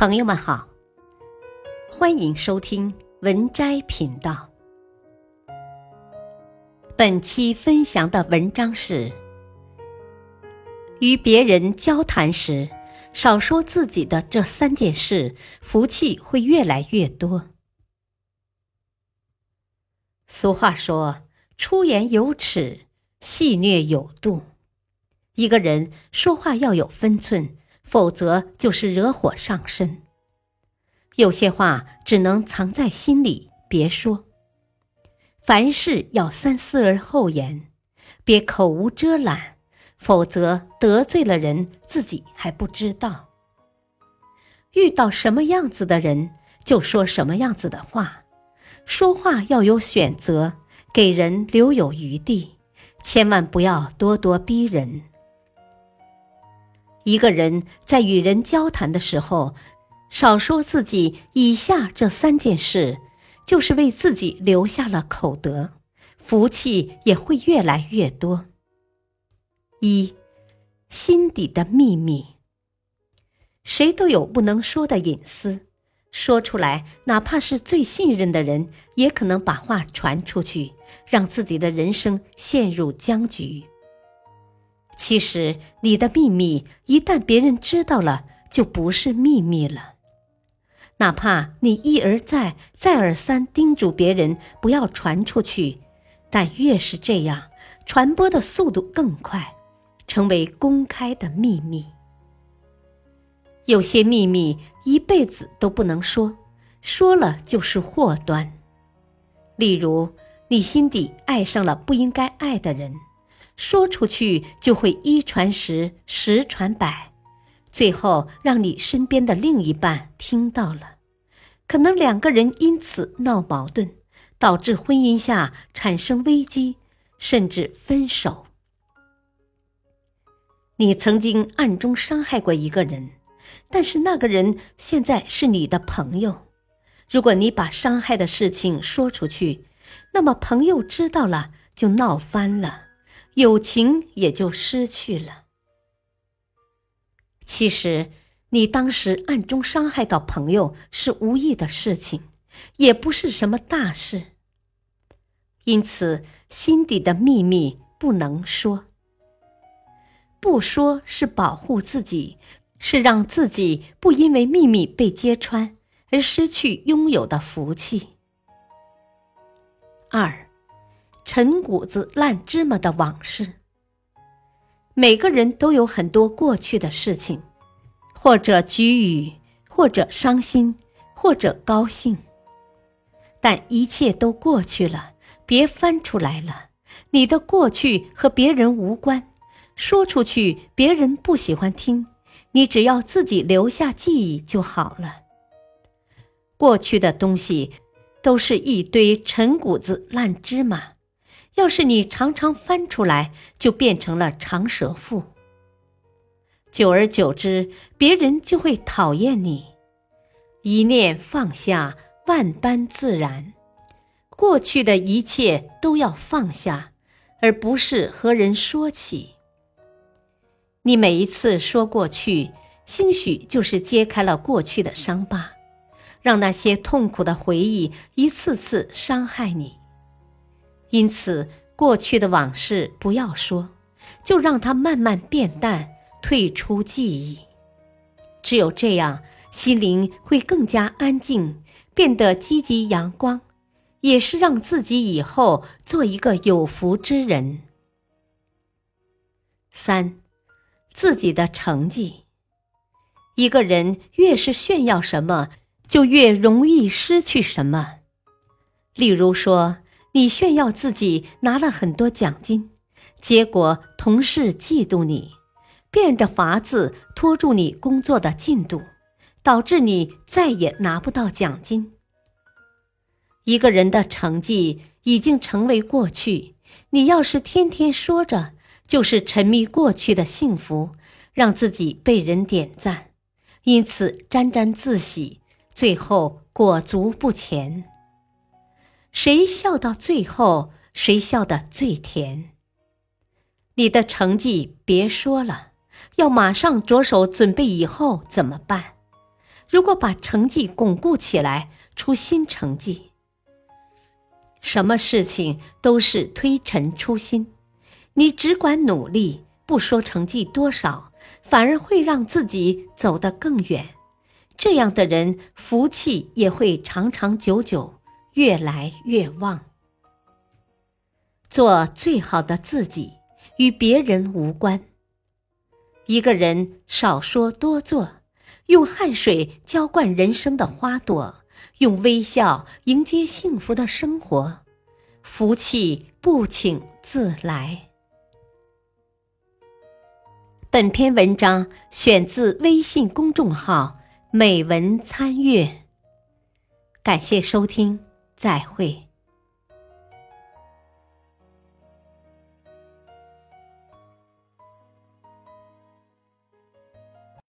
朋友们好，欢迎收听文摘频道。本期分享的文章是：与别人交谈时，少说自己的这三件事，福气会越来越多。俗话说：“出言有尺，戏谑有度。”一个人说话要有分寸。否则就是惹火上身。有些话只能藏在心里，别说。凡事要三思而后言，别口无遮拦，否则得罪了人，自己还不知道。遇到什么样子的人，就说什么样子的话。说话要有选择，给人留有余地，千万不要咄咄逼人。一个人在与人交谈的时候，少说自己以下这三件事，就是为自己留下了口德，福气也会越来越多。一，心底的秘密。谁都有不能说的隐私，说出来，哪怕是最信任的人，也可能把话传出去，让自己的人生陷入僵局。其实，你的秘密一旦别人知道了，就不是秘密了。哪怕你一而再、再而三叮嘱别人不要传出去，但越是这样，传播的速度更快，成为公开的秘密。有些秘密一辈子都不能说，说了就是祸端。例如，你心底爱上了不应该爱的人。说出去就会一传十，十传百，最后让你身边的另一半听到了，可能两个人因此闹矛盾，导致婚姻下产生危机，甚至分手。你曾经暗中伤害过一个人，但是那个人现在是你的朋友，如果你把伤害的事情说出去，那么朋友知道了就闹翻了。友情也就失去了。其实，你当时暗中伤害到朋友是无意的事情，也不是什么大事。因此，心底的秘密不能说。不说是保护自己，是让自己不因为秘密被揭穿而失去拥有的福气。二。陈谷子烂芝麻的往事。每个人都有很多过去的事情，或者居于，或者伤心，或者高兴。但一切都过去了，别翻出来了。你的过去和别人无关，说出去别人不喜欢听，你只要自己留下记忆就好了。过去的东西，都是一堆陈谷子烂芝麻。要是你常常翻出来，就变成了长舌妇。久而久之，别人就会讨厌你。一念放下，万般自然。过去的一切都要放下，而不是和人说起。你每一次说过去，兴许就是揭开了过去的伤疤，让那些痛苦的回忆一次次伤害你。因此，过去的往事不要说，就让它慢慢变淡，退出记忆。只有这样，心灵会更加安静，变得积极阳光，也是让自己以后做一个有福之人。三，自己的成绩。一个人越是炫耀什么，就越容易失去什么。例如说。你炫耀自己拿了很多奖金，结果同事嫉妒你，变着法子拖住你工作的进度，导致你再也拿不到奖金。一个人的成绩已经成为过去，你要是天天说着，就是沉迷过去的幸福，让自己被人点赞，因此沾沾自喜，最后裹足不前。谁笑到最后，谁笑得最甜。你的成绩别说了，要马上着手准备以后怎么办？如果把成绩巩固起来，出新成绩。什么事情都是推陈出新，你只管努力，不说成绩多少，反而会让自己走得更远。这样的人福气也会长长久久，越来越旺。做最好的自己，与别人无关。一个人少说多做，用汗水浇灌人生的花朵，用微笑迎接幸福的生活，福气不请自来。本篇文章选自微信公众号“美文参阅”，感谢收听，再会。